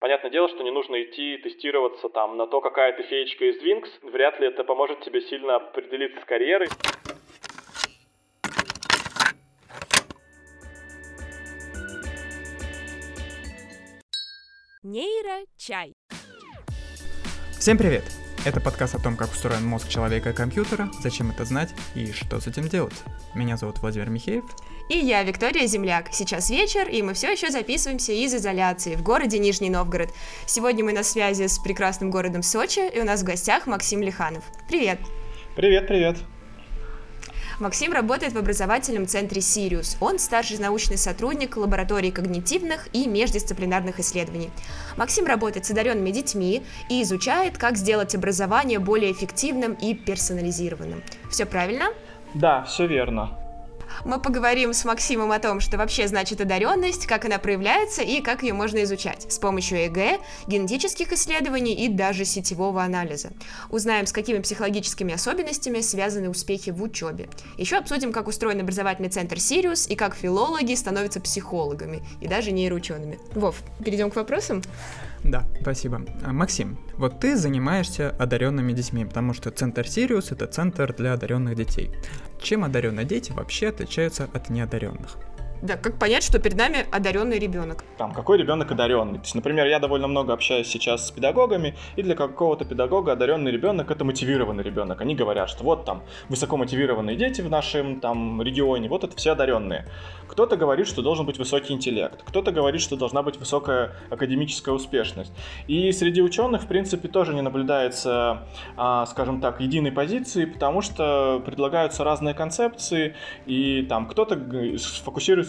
Понятное дело, что не нужно идти тестироваться там на то, какая ты феечка из Wings. Вряд ли это поможет тебе сильно определиться с карьерой. Нейрочай. Всем привет! Это подкаст о том, как устроен мозг человека и компьютера, зачем это знать и что с этим делать. Меня зовут Владимир Михеев. И я, Виктория Земляк. Сейчас вечер, и мы все еще записываемся из изоляции в городе Нижний Новгород. Сегодня мы на связи с прекрасным городом Сочи, и у нас в гостях Максим Лиханов. Привет! Привет, привет! Максим работает в образовательном центре «Сириус». Он старший научный сотрудник лаборатории когнитивных и междисциплинарных исследований. Максим работает с одаренными детьми и изучает, как сделать образование более эффективным и персонализированным. Все правильно? Да, все верно. Мы поговорим с Максимом о том, что вообще значит одаренность, как она проявляется и как ее можно изучать с помощью ЭГ, генетических исследований и даже сетевого анализа. Узнаем, с какими психологическими особенностями связаны успехи в учебе. Еще обсудим, как устроен образовательный центр Сириус и как филологи становятся психологами и даже нейроучеными. Вов, перейдем к вопросам? Да, спасибо. А, Максим, вот ты занимаешься одаренными детьми, потому что центр Сириус это центр для одаренных детей. Чем одаренные дети вообще отличаются от неодаренных? Да, как понять, что перед нами одаренный ребенок? Там, какой ребенок одаренный? То есть, например, я довольно много общаюсь сейчас с педагогами, и для какого-то педагога одаренный ребенок это мотивированный ребенок. Они говорят, что вот там высоко мотивированные дети в нашем там регионе, вот это все одаренные. Кто-то говорит, что должен быть высокий интеллект, кто-то говорит, что должна быть высокая академическая успешность. И среди ученых, в принципе, тоже не наблюдается, а, скажем так, единой позиции, потому что предлагаются разные концепции, и там кто-то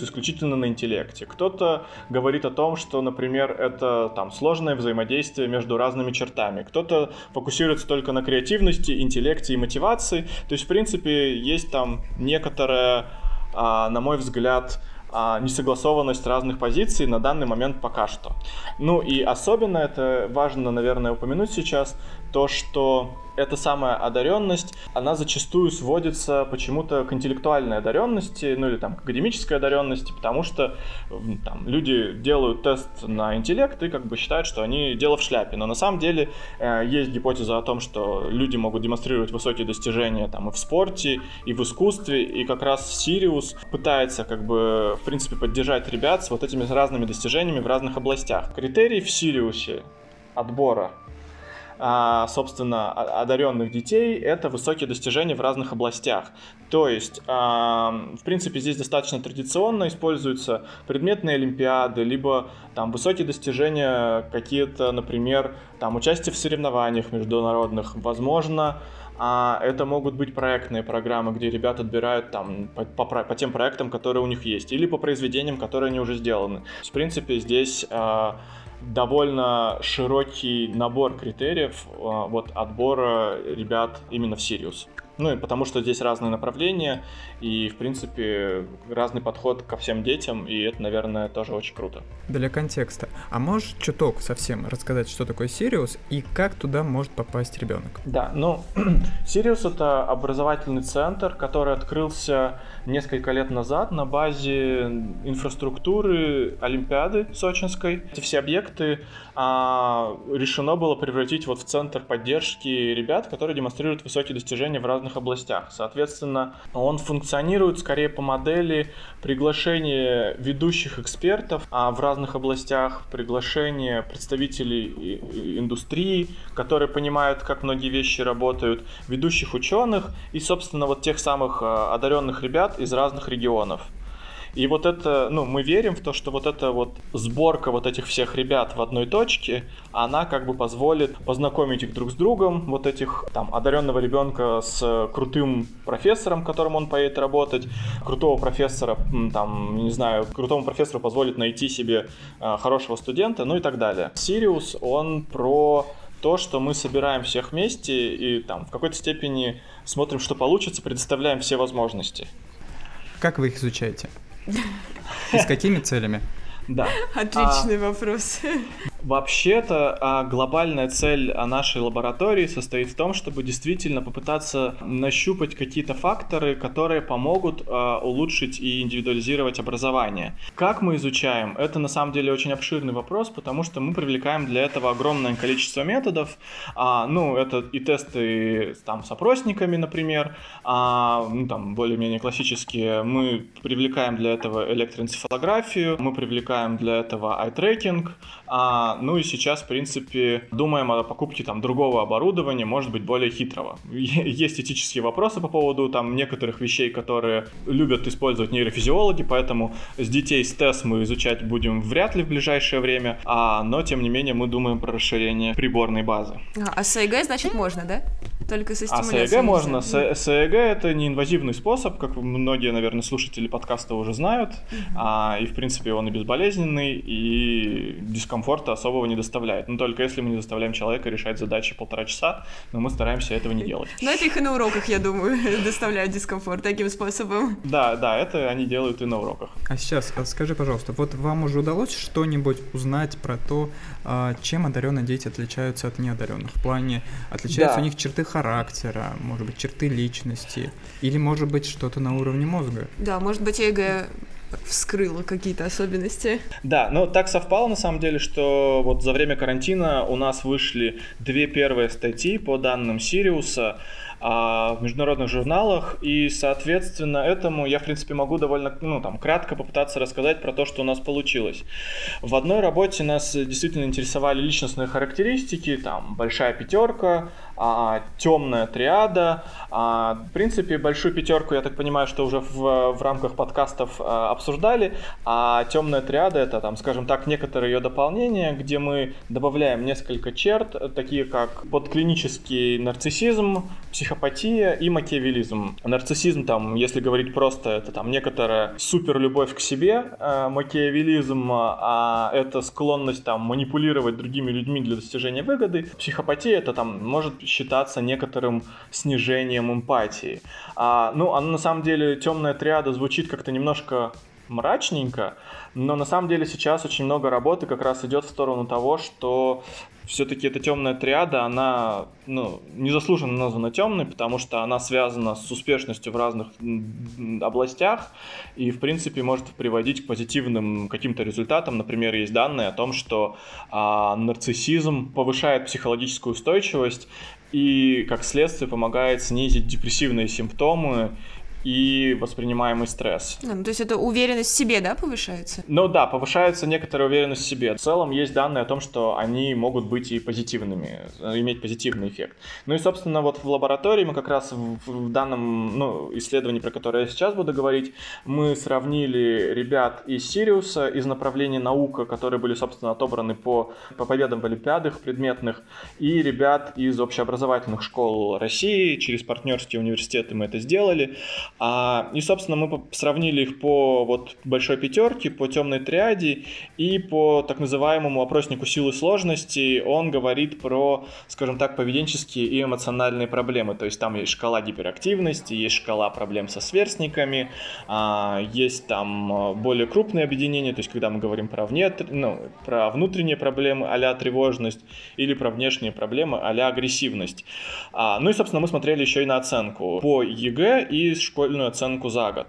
фокусируется исключительно на интеллекте, кто-то говорит о том, что, например, это там сложное взаимодействие между разными чертами, кто-то фокусируется только на креативности, интеллекте и мотивации. То есть, в принципе, есть там некоторая а, на мой взгляд, а, несогласованность разных позиций на данный момент пока что. Ну и особенно это важно, наверное, упомянуть сейчас, то, что эта самая одаренность, она зачастую сводится почему-то к интеллектуальной одаренности, ну или там к академической одаренности, потому что там, люди делают тест на интеллект и как бы считают, что они дело в шляпе. Но на самом деле э, есть гипотеза о том, что люди могут демонстрировать высокие достижения там и в спорте, и в искусстве, и как раз Сириус пытается как бы в принципе поддержать ребят с вот этими разными достижениями в разных областях. Критерий в Сириусе отбора собственно, одаренных детей, это высокие достижения в разных областях. То есть, а, в принципе, здесь достаточно традиционно используются предметные олимпиады, либо там высокие достижения какие-то, например, там участие в соревнованиях международных, возможно, а это могут быть проектные программы, где ребята отбирают там по, по, по тем проектам, которые у них есть, или по произведениям, которые они уже сделаны. В принципе, здесь довольно широкий набор критериев а, вот, отбора ребят именно в Сириус. Ну и потому что здесь разные направления и, в принципе, разный подход ко всем детям, и это, наверное, тоже очень круто. Для контекста, а можешь чуток совсем рассказать, что такое Сириус и как туда может попасть ребенок? Да, ну, Сириус это образовательный центр, который открылся несколько лет назад на базе инфраструктуры Олимпиады Сочинской. Эти все объекты а, решено было превратить вот в центр поддержки ребят, которые демонстрируют высокие достижения в разных областях. Соответственно, он функционирует скорее по модели приглашения ведущих экспертов а в разных областях, приглашения представителей индустрии, которые понимают, как многие вещи работают, ведущих ученых и, собственно, вот тех самых а, одаренных ребят из разных регионов. И вот это, ну, мы верим в то, что вот эта вот сборка вот этих всех ребят в одной точке, она как бы позволит познакомить их друг с другом, вот этих там одаренного ребенка с крутым профессором, которым он поедет работать, крутого профессора, там, не знаю, крутому профессору позволит найти себе э, хорошего студента, ну и так далее. Сириус, он про то, что мы собираем всех вместе и там в какой-то степени смотрим, что получится, предоставляем все возможности. Как вы их изучаете? И с какими целями? Да. Отличный а, вопрос. Вообще-то а, глобальная цель а, нашей лаборатории состоит в том, чтобы действительно попытаться нащупать какие-то факторы, которые помогут а, улучшить и индивидуализировать образование. Как мы изучаем? Это на самом деле очень обширный вопрос, потому что мы привлекаем для этого огромное количество методов. Ну, это и тесты там с опросниками, например, ну, там более-менее классические. Мы привлекаем для этого электроэнцефалографию, мы привлекаем для этого eye-tracking, а, ну и сейчас, в принципе, думаем о покупке там другого оборудования, может быть, более хитрого. Есть этические вопросы по поводу там некоторых вещей, которые любят использовать нейрофизиологи, поэтому с детей с ТЭС мы изучать будем вряд ли в ближайшее время, а, но тем не менее мы думаем про расширение приборной базы. А, а с АЭГ, значит, можно, да? Только со стимуляцией. А с АЭГ можно. С, с АЭГ это неинвазивный способ, как многие, наверное, слушатели подкаста уже знают, mm-hmm. а, и в принципе он и безболезненный, и дискомфорта особого не доставляет. Но только если мы не заставляем человека решать задачи полтора часа, но мы стараемся этого не делать. Но это их и на уроках, я думаю, доставляют дискомфорт таким способом. Да, да, это они делают и на уроках. А сейчас а скажи, пожалуйста, вот вам уже удалось что-нибудь узнать про то, а, чем одаренные дети отличаются от неодаренных? В плане, отличаются да. у них черты характера, может быть, черты личности, или может быть что-то на уровне мозга? Да, может быть, эго вскрыла какие-то особенности. Да, но так совпало на самом деле, что вот за время карантина у нас вышли две первые статьи по данным Сириуса а, в международных журналах, и, соответственно, этому я, в принципе, могу довольно, ну, там, кратко попытаться рассказать про то, что у нас получилось. В одной работе нас действительно интересовали личностные характеристики, там, большая пятерка, а, темная триада. А, в принципе, большую пятерку, я так понимаю, что уже в, в рамках подкастов а, обсуждали, а темная триада это, там, скажем так, некоторые ее дополнения, где мы добавляем несколько черт, такие как подклинический нарциссизм, психопатия и макиавелизм. Нарциссизм, там, если говорить просто, это там некоторая супер любовь к себе, макиавелизм, а это склонность там манипулировать другими людьми для достижения выгоды. Психопатия это там может считаться некоторым снижением эмпатии. А, ну, а на самом деле темная триада звучит как-то немножко мрачненько, но на самом деле сейчас очень много работы как раз идет в сторону того, что все-таки эта темная триада, она ну, незаслуженно названа темной, потому что она связана с успешностью в разных областях и, в принципе, может приводить к позитивным каким-то результатам. Например, есть данные о том, что а, нарциссизм повышает психологическую устойчивость и, как следствие, помогает снизить депрессивные симптомы и воспринимаемый стресс. А, ну, то есть это уверенность в себе, да, повышается? Ну да, повышается некоторая уверенность в себе. В целом есть данные о том, что они могут быть и позитивными, иметь позитивный эффект. Ну и, собственно, вот в лаборатории мы как раз в, в данном ну, исследовании, про которое я сейчас буду говорить, мы сравнили ребят из Сириуса, из направления наука, которые были, собственно, отобраны по, по победам в олимпиадах предметных, и ребят из общеобразовательных школ России, через партнерские университеты мы это сделали. А, и, собственно, мы сравнили их по вот большой пятерке, по темной триаде и по так называемому опроснику силы сложности. Он говорит про, скажем так, поведенческие и эмоциональные проблемы. То есть там есть шкала гиперактивности, есть шкала проблем со сверстниками, а, есть там более крупные объединения, то есть когда мы говорим про, вне, ну, про внутренние проблемы а тревожность или про внешние проблемы а агрессивность. А, ну и, собственно, мы смотрели еще и на оценку по ЕГЭ и школе школьную оценку за год.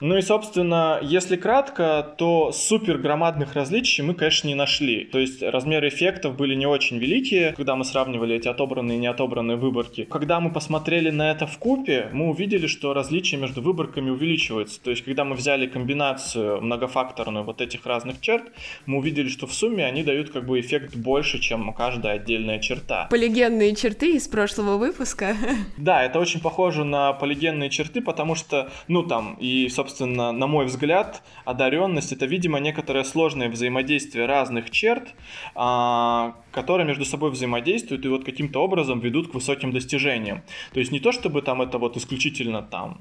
Ну и, собственно, если кратко, то супер громадных различий мы, конечно, не нашли. То есть размеры эффектов были не очень великие, когда мы сравнивали эти отобранные и неотобранные выборки. Когда мы посмотрели на это вкупе, мы увидели, что различия между выборками увеличиваются. То есть, когда мы взяли комбинацию многофакторную вот этих разных черт, мы увидели, что в сумме они дают как бы эффект больше, чем каждая отдельная черта. Полигенные черты из прошлого выпуска. Да, это очень похоже на полигенные черты, потому что, ну там, и, собственно, на мой взгляд, одаренность это, видимо, некоторое сложное взаимодействие разных черт, а, которые между собой взаимодействуют и вот каким-то образом ведут к высоким достижениям. То есть не то, чтобы там это вот исключительно там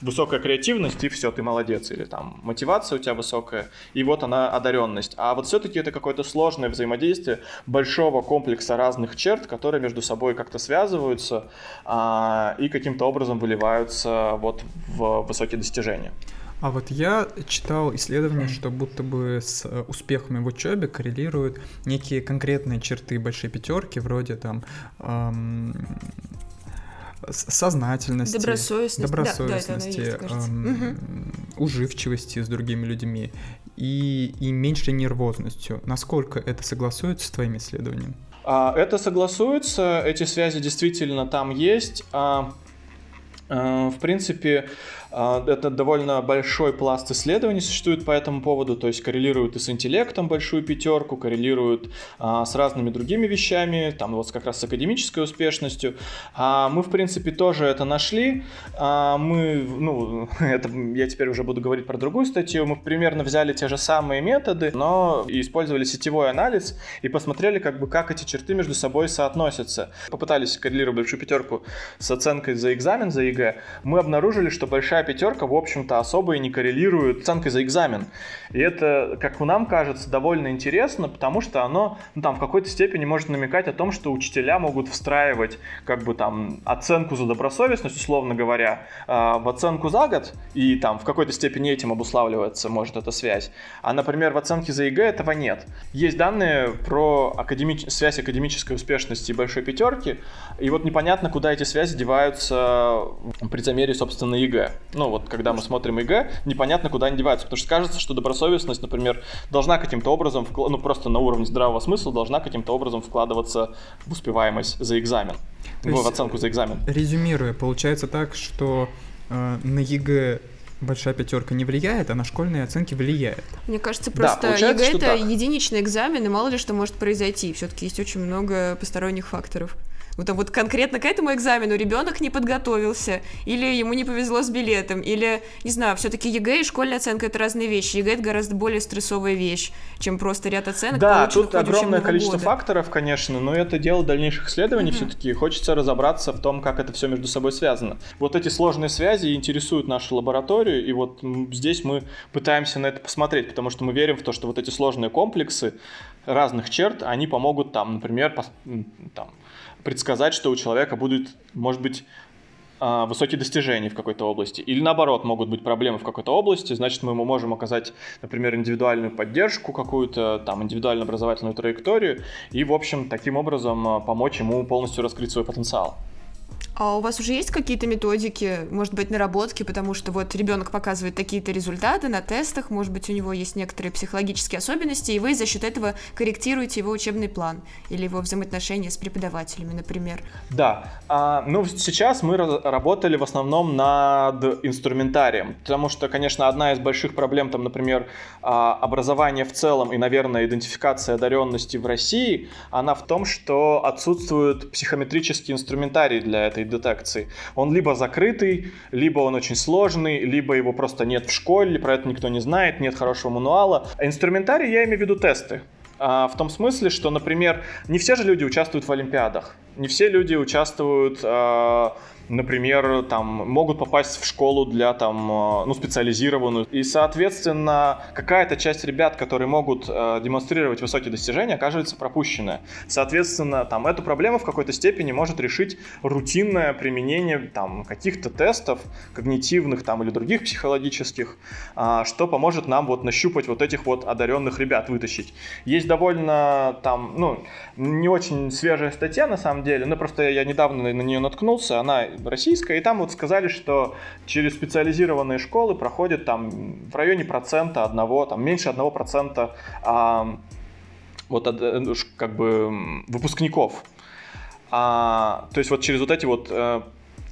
высокая креативность, и все, ты молодец, или там мотивация у тебя высокая, и вот она одаренность. А вот все-таки это какое-то сложное взаимодействие большого комплекса разных черт, которые между собой как-то связываются а, и каким-то образом выливаются вот в высокие достижения. А вот я читал исследование, что будто бы с э, успехами в учебе коррелируют некие конкретные черты большой пятерки, вроде там эм, сознательности, добросовестности, добросовестности да, да, эм, угу. уживчивости с другими людьми и, и меньшей нервозностью. Насколько это согласуется с твоими исследованиями? А, это согласуется, эти связи действительно там есть. А, а, в принципе, это довольно большой пласт исследований существует по этому поводу, то есть коррелируют и с интеллектом большую пятерку, коррелируют а, с разными другими вещами, там вот как раз с академической успешностью. А мы, в принципе, тоже это нашли. А мы, ну, это я теперь уже буду говорить про другую статью, мы примерно взяли те же самые методы, но использовали сетевой анализ и посмотрели, как бы, как эти черты между собой соотносятся. Попытались коррелировать большую пятерку с оценкой за экзамен, за ЕГЭ. Мы обнаружили, что большая пятерка, в общем-то, особо и не коррелирует с оценкой за экзамен. И это, как нам кажется, довольно интересно, потому что оно ну, там, в какой-то степени может намекать о том, что учителя могут встраивать как бы там оценку за добросовестность, условно говоря, а, в оценку за год, и там в какой-то степени этим обуславливается может эта связь. А, например, в оценке за ЕГЭ этого нет. Есть данные про академич... связь академической успешности и большой пятерки, и вот непонятно, куда эти связи деваются при замере, собственно, ЕГЭ ну вот когда мы смотрим ЕГЭ, непонятно, куда они деваются, потому что кажется, что добросовестность, например, должна каким-то образом, ну просто на уровне здравого смысла, должна каким-то образом вкладываться в успеваемость за экзамен, То в, в оценку за экзамен. Резюмируя, получается так, что э, на ЕГЭ большая пятерка не влияет, а на школьные оценки влияет. Мне кажется, просто да, ЕГЭ это так. единичный экзамен, и мало ли что может произойти. Все-таки есть очень много посторонних факторов. Вот, вот конкретно к этому экзамену ребенок не подготовился, или ему не повезло с билетом, или, не знаю, все-таки ЕГЭ и школьная оценка это разные вещи. ЕГЭ это гораздо более стрессовая вещь, чем просто ряд оценок. Да, тут огромное количество года. факторов, конечно, но это дело дальнейших исследований mm-hmm. все-таки. Хочется разобраться в том, как это все между собой связано. Вот эти сложные связи интересуют нашу лабораторию, и вот здесь мы пытаемся на это посмотреть, потому что мы верим в то, что вот эти сложные комплексы разных черт, они помогут там, например, там, предсказать, что у человека будет, может быть, а, высокие достижения в какой-то области. Или наоборот, могут быть проблемы в какой-то области, значит, мы ему можем оказать, например, индивидуальную поддержку какую-то, там, индивидуальную образовательную траекторию, и, в общем, таким образом а, помочь ему полностью раскрыть свой потенциал. А у вас уже есть какие-то методики, может быть, наработки, потому что вот ребенок показывает такие-то результаты на тестах, может быть, у него есть некоторые психологические особенности, и вы за счет этого корректируете его учебный план или его взаимоотношения с преподавателями, например. Да, а, ну сейчас мы работали в основном над инструментарием, потому что, конечно, одна из больших проблем, там, например, а, образование в целом и, наверное, идентификация одаренности в России, она в том, что отсутствует психометрический инструментарий для этой детекции. Он либо закрытый, либо он очень сложный, либо его просто нет в школе, про это никто не знает, нет хорошего мануала. Инструментарий я имею в виду тесты. А, в том смысле, что, например, не все же люди участвуют в Олимпиадах. Не все люди участвуют а, например, там, могут попасть в школу для там, э, ну, специализированную. И, соответственно, какая-то часть ребят, которые могут э, демонстрировать высокие достижения, оказывается пропущенная. Соответственно, там, эту проблему в какой-то степени может решить рутинное применение там, каких-то тестов, когнитивных там, или других психологических, э, что поможет нам вот нащупать вот этих вот одаренных ребят, вытащить. Есть довольно там, ну, не очень свежая статья на самом деле, но просто я недавно на нее наткнулся, она российская, и там вот сказали, что через специализированные школы проходит там в районе процента одного, там меньше одного процента а, вот э, как бы выпускников. А, то есть вот через вот эти вот э,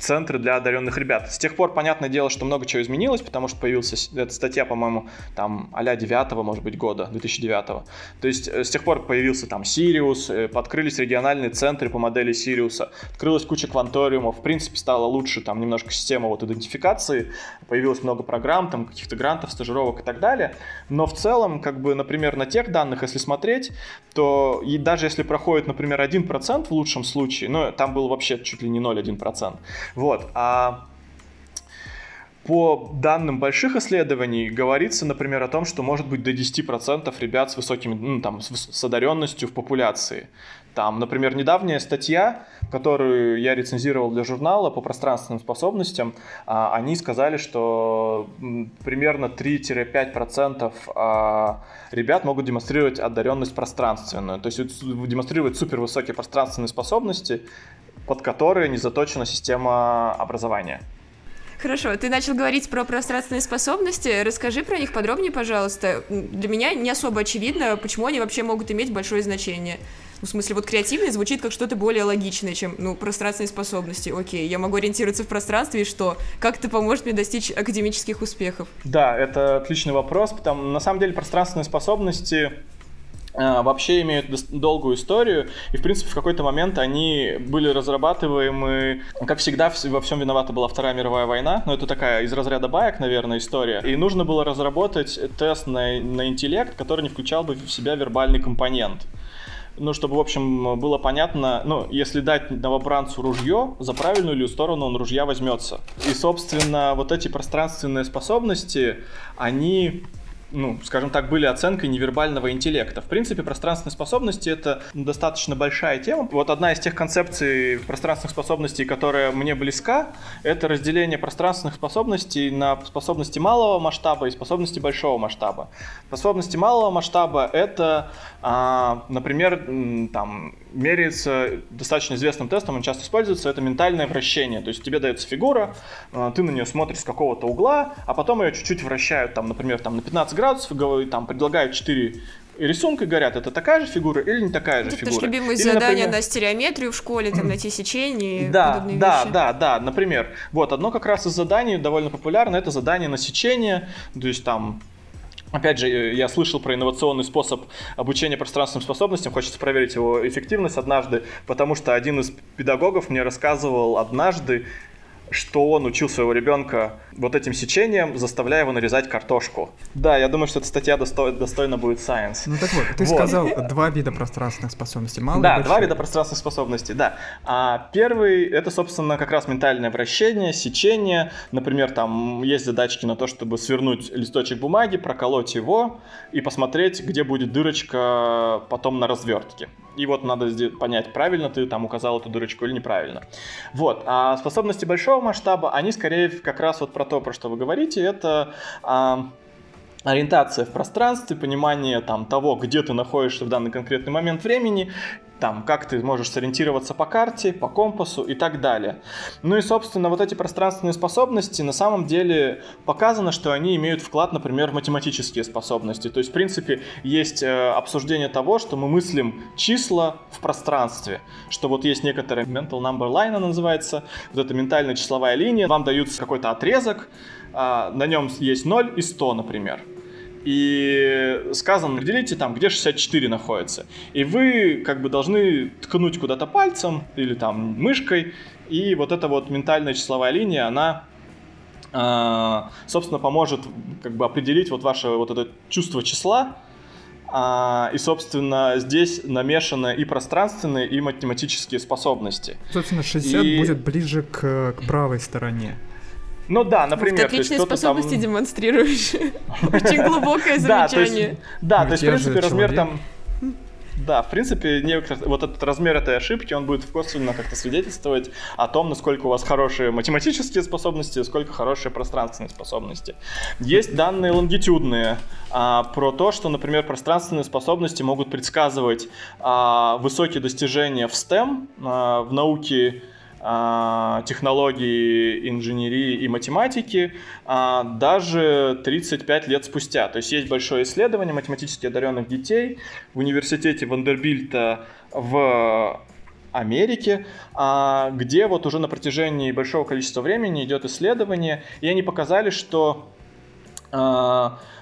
центры для одаренных ребят. С тех пор, понятное дело, что много чего изменилось, потому что появилась эта статья, по-моему, там а-ля 9 может быть, года, 2009 -го. То есть э, с тех пор появился там Сириус, э, подкрылись региональные центры по модели Сириуса, открылась куча кванториумов, в принципе, стало лучше там немножко система вот идентификации, появилось много программ, там каких-то грантов, стажировок и так далее. Но в целом, как бы, например, на тех данных, если смотреть, то и даже если проходит, например, 1% в лучшем случае, ну, там был вообще чуть ли не 0,1%, вот. А по данным больших исследований говорится, например, о том, что может быть до 10% ребят с высокими, ну, там, с, одаренностью в популяции. Там, например, недавняя статья, которую я рецензировал для журнала по пространственным способностям, а, они сказали, что примерно 3-5% а, ребят могут демонстрировать одаренность пространственную, то есть демонстрировать супервысокие пространственные способности, под которые не заточена система образования. Хорошо, ты начал говорить про пространственные способности. Расскажи про них подробнее, пожалуйста. Для меня не особо очевидно, почему они вообще могут иметь большое значение. Ну, в смысле, вот креативный звучит как что-то более логичное, чем, ну, пространственные способности. Окей, я могу ориентироваться в пространстве, и что? Как это поможет мне достичь академических успехов? Да, это отличный вопрос, потому на самом деле пространственные способности вообще имеют долгую историю, и, в принципе, в какой-то момент они были разрабатываемы, как всегда, во всем виновата была Вторая мировая война, но это такая из разряда баек, наверное, история, и нужно было разработать тест на, на интеллект, который не включал бы в себя вербальный компонент. Ну, чтобы, в общем, было понятно, ну, если дать новобранцу ружье, за правильную ли сторону он ружья возьмется. И, собственно, вот эти пространственные способности, они ну, скажем так, были оценкой невербального интеллекта. В принципе, пространственные способности — это достаточно большая тема. Вот одна из тех концепций пространственных способностей, которая мне близка, это разделение пространственных способностей на способности малого масштаба и способности большого масштаба. Способности малого масштаба — это, а, например, там, меряется достаточно известным тестом, он часто используется, это ментальное вращение. То есть тебе дается фигура, а, ты на нее смотришь с какого-то угла, а потом ее чуть-чуть вращают, там, например, там, на 15 градусов, и там предлагают 4 рисунка говорят, это такая же фигура или не такая же это фигура. Это любимые или, задания например... на стереометрию в школе, там, найти сечение и да, подобные да, вещи. Да, да, да, например. Вот, одно как раз из заданий довольно популярно, это задание на сечение, то есть там Опять же, я слышал про инновационный способ обучения пространственным способностям, хочется проверить его эффективность однажды, потому что один из педагогов мне рассказывал однажды, что он учил своего ребенка вот этим сечением, заставляя его нарезать картошку. Да, я думаю, что эта статья достой, достойна будет Science. Ну так вот, ты вот. сказал два вида пространственных способностей, малый Да, два вида пространственных способностей, да. А первый, это, собственно, как раз ментальное вращение, сечение. Например, там есть задачки на то, чтобы свернуть листочек бумаги, проколоть его и посмотреть, где будет дырочка потом на развертке. И вот надо понять, правильно ты там указал эту дырочку или неправильно. Вот. А способности большого масштаба, они скорее как раз вот про то, про что вы говорите, это а, ориентация в пространстве, понимание там того, где ты находишься в данный конкретный момент времени, там, как ты можешь сориентироваться по карте, по компасу и так далее. Ну и, собственно, вот эти пространственные способности, на самом деле показано, что они имеют вклад, например, в математические способности. То есть, в принципе, есть э, обсуждение того, что мы мыслим числа в пространстве, что вот есть некоторая mental number line, она называется, вот эта ментальная числовая линия, вам даются какой-то отрезок, э, на нем есть 0 и 100, например и сказано, определите там, где 64 находится. И вы как бы должны ткнуть куда-то пальцем или там мышкой, и вот эта вот ментальная числовая линия, она э, собственно поможет как бы определить вот ваше вот это чувство числа, а, и, собственно, здесь намешаны и пространственные, и математические способности. Собственно, 60 и... будет ближе к, к правой стороне. Ну да, например. Ты отличные способности там... демонстрируешь. Очень глубокое замечание. Да, то есть, в принципе, размер там... Да, в принципе, не, вот этот размер этой ошибки, он будет косвенно как-то свидетельствовать о том, насколько у вас хорошие математические способности, сколько хорошие пространственные способности. Есть данные лонгитюдные а, про то, что, например, пространственные способности могут предсказывать а, высокие достижения в STEM, а, в науке а, технологии, инженерии и математики а, даже 35 лет спустя. То есть есть большое исследование математически одаренных детей в университете Вандербильта в Америке, а, где вот уже на протяжении большого количества времени идет исследование, и они показали, что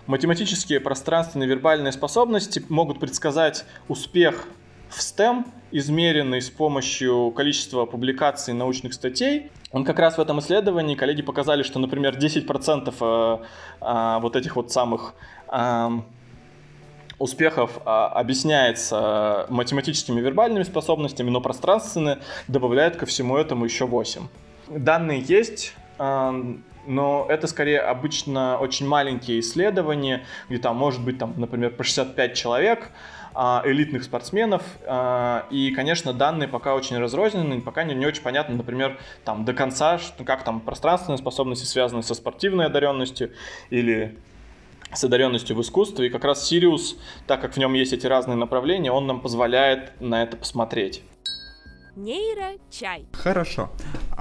математические пространственные вербальные способности могут предсказать успех в STEM, измеренный с помощью количества публикаций научных статей. Он как раз в этом исследовании коллеги показали, что, например, 10% э, э, вот этих вот самых э, успехов объясняется математическими вербальными способностями, но пространственные добавляют ко всему этому еще 8. Данные есть, но это скорее обычно очень маленькие исследования, где там может быть, там, например, по 65 человек, а, элитных спортсменов. А, и, конечно, данные пока очень разрознены, пока не, не очень понятно, например, там до конца, что, как там пространственные способности связаны со спортивной одаренностью или с одаренностью в искусстве. И как раз Сириус, так как в нем есть эти разные направления, он нам позволяет на это посмотреть. Нейрочай. Хорошо.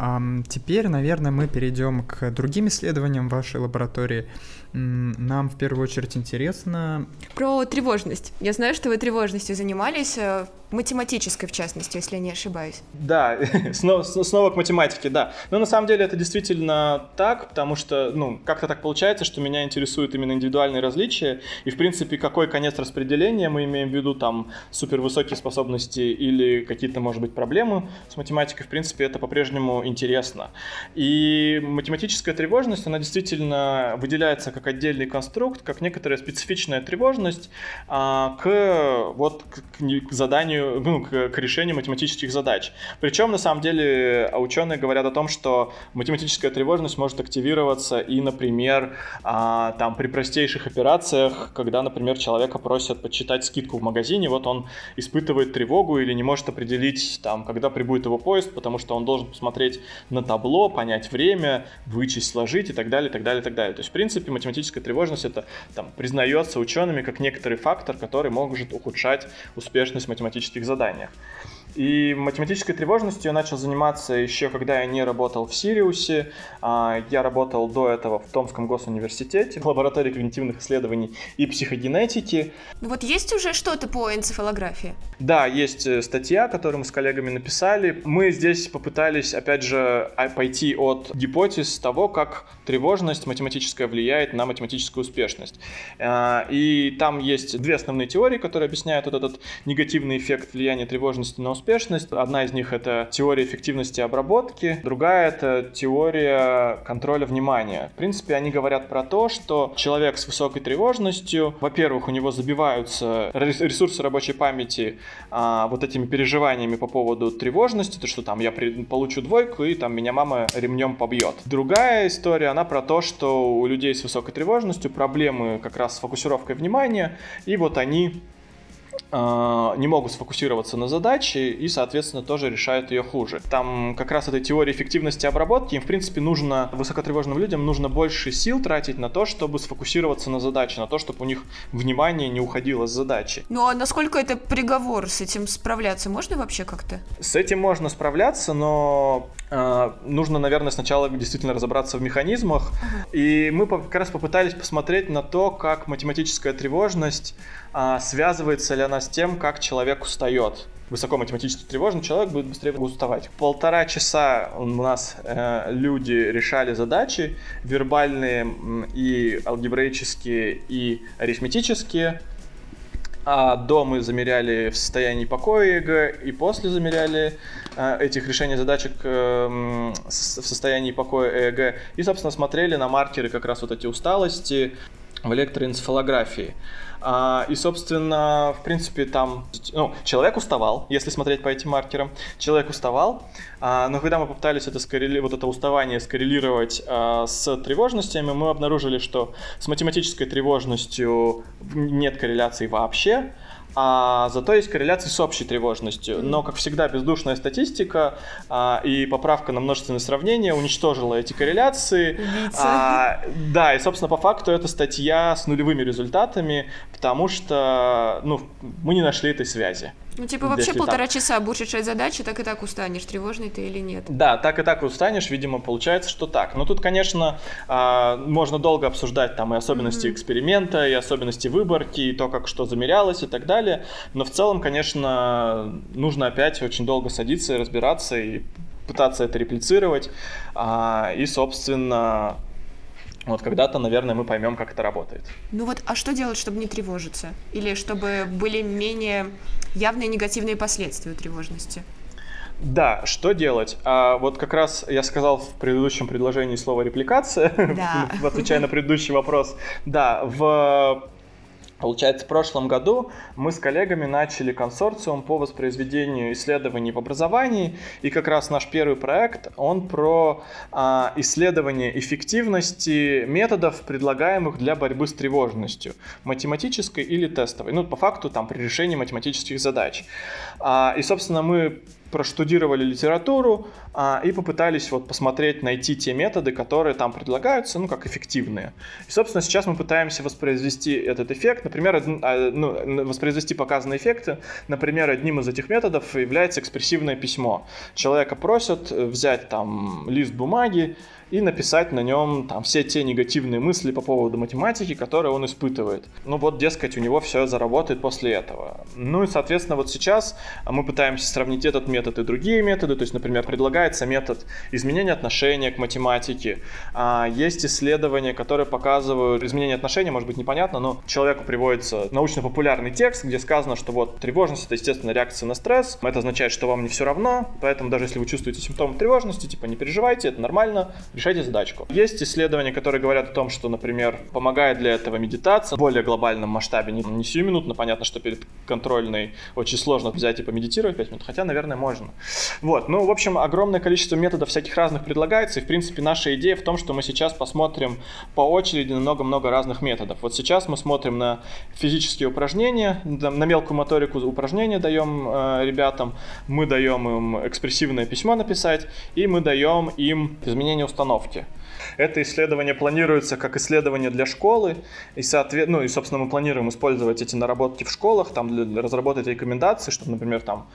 А, теперь, наверное, мы перейдем к другим исследованиям вашей лаборатории. Нам в первую очередь интересно... Про тревожность. Я знаю, что вы тревожностью занимались, э, математической в частности, если я не ошибаюсь. Да, снова, снова к математике, да. Но на самом деле это действительно так, потому что, ну, как-то так получается, что меня интересуют именно индивидуальные различия, и, в принципе, какой конец распределения мы имеем в виду, там, супервысокие способности или какие-то, может быть, проблемы с математикой, в принципе, это по-прежнему интересно. И математическая тревожность, она действительно выделяется как отдельный конструкт, как некоторая специфичная тревожность а, к, вот, к, к заданию, ну, к, к решению математических задач. Причем, на самом деле, ученые говорят о том, что математическая тревожность может активироваться и, например, а, там, при простейших операциях, когда, например, человека просят подсчитать скидку в магазине, вот он испытывает тревогу или не может определить, там, когда прибудет его поезд, потому что он должен посмотреть на табло, понять время, вычесть, сложить и так далее, и так далее, и так далее. То есть, в принципе, математическая тревожность это там, признается учеными как некоторый фактор, который может ухудшать успешность в математических заданиях. И математической тревожностью я начал заниматься еще когда я не работал в Сириусе. А, я работал до этого в Томском госуниверситете в лаборатории когнитивных исследований и психогенетики. Вот есть уже что-то по энцефалографии? Да, есть э, статья, которую мы с коллегами написали. Мы здесь попытались, опять же, а, пойти от гипотез того, как тревожность математическая влияет на математическую успешность. А, и там есть две основные теории, которые объясняют вот этот негативный эффект влияния тревожности на успешность. Одна из них это теория эффективности обработки, другая это теория контроля внимания. В принципе, они говорят про то, что человек с высокой тревожностью, во-первых, у него забиваются ресурсы рабочей памяти а, вот этими переживаниями по поводу тревожности, то что там я при, получу двойку и там меня мама ремнем побьет. Другая история, она про то, что у людей с высокой тревожностью проблемы как раз с фокусировкой внимания, и вот они не могут сфокусироваться на задаче и, соответственно, тоже решают ее хуже. Там как раз этой теории эффективности обработки, им, в принципе, нужно, высокотревожным людям нужно больше сил тратить на то, чтобы сфокусироваться на задаче, на то, чтобы у них внимание не уходило с задачи. Ну а насколько это приговор, с этим справляться можно вообще как-то? С этим можно справляться, но э, нужно, наверное, сначала действительно разобраться в механизмах. Uh-huh. И мы как раз попытались посмотреть на то, как математическая тревожность а, связывается ли она с тем, как человек устает. Высоко математически тревожный человек будет быстрее уставать. Полтора часа у нас э, люди решали задачи вербальные и алгебраические и арифметические. А до мы замеряли в состоянии покоя ЭЭГ, и после замеряли э, этих решений задачек э, в состоянии покоя ЭЭГ. И, собственно, смотрели на маркеры как раз вот эти усталости в электроэнцефалографии. А, и, собственно, в принципе, там ну, человек уставал, если смотреть по этим маркерам. Человек уставал, а, но когда мы попытались это скоррели... вот это уставание скоррелировать а, с тревожностями, мы обнаружили, что с математической тревожностью нет корреляции вообще а зато есть корреляция с общей тревожностью. Но, как всегда, бездушная статистика а, и поправка на множественные сравнения уничтожила эти корреляции. А, да, и, собственно, по факту это статья с нулевыми результатами, потому что ну, мы не нашли этой связи. Ну, типа, вообще полтора так. часа будешь решать задачи, так и так устанешь, тревожный ты или нет. Да, так и так устанешь, видимо, получается, что так. Но тут, конечно, а, можно долго обсуждать там и особенности mm-hmm. эксперимента, и особенности выборки, и то, как что замерялось и так далее. Но в целом, конечно, нужно опять очень долго садиться и разбираться, и пытаться это реплицировать. А, и, собственно, вот когда-то, наверное, мы поймем, как это работает. Ну вот, а что делать, чтобы не тревожиться? Или чтобы были менее явные негативные последствия тревожности? Да, что делать? А вот как раз я сказал в предыдущем предложении слово репликация, да. отвечая на предыдущий вопрос. Да, в Получается, в прошлом году мы с коллегами начали консорциум по воспроизведению исследований в образовании, и как раз наш первый проект, он про а, исследование эффективности методов, предлагаемых для борьбы с тревожностью, математической или тестовой, ну, по факту, там, при решении математических задач. А, и, собственно, мы проштудировали литературу а, и попытались вот посмотреть, найти те методы, которые там предлагаются, ну, как эффективные. И, собственно, сейчас мы пытаемся воспроизвести этот эффект, например, а, ну, воспроизвести показанные эффекты. Например, одним из этих методов является экспрессивное письмо. Человека просят взять там лист бумаги, и написать на нем там все те негативные мысли по поводу математики, которые он испытывает. Ну вот, дескать, у него все заработает после этого. Ну и, соответственно, вот сейчас мы пытаемся сравнить этот метод и другие методы. То есть, например, предлагается метод изменения отношения к математике. А есть исследования, которые показывают изменение отношения, может быть непонятно, но человеку приводится научно-популярный текст, где сказано, что вот тревожность это, естественно, реакция на стресс. Это означает, что вам не все равно, поэтому даже если вы чувствуете симптомы тревожности, типа не переживайте, это нормально, решайте задачку. Есть исследования, которые говорят о том, что, например, помогает для этого медитация в более глобальном масштабе, не, не сиюминутно, понятно, что перед контрольной очень сложно взять и помедитировать 5 минут, хотя, наверное, можно. Вот, ну, в общем, огромное количество методов всяких разных предлагается, и, в принципе, наша идея в том, что мы сейчас посмотрим по очереди на много-много разных методов. Вот сейчас мы смотрим на физические упражнения, на мелкую моторику упражнения даем э, ребятам, мы даем им экспрессивное письмо написать, и мы даем им изменение установки установки. Это исследование планируется как исследование для школы, и, соответ... ну, и собственно, мы планируем использовать эти наработки в школах, там, для разработать рекомендации, чтобы, например, там,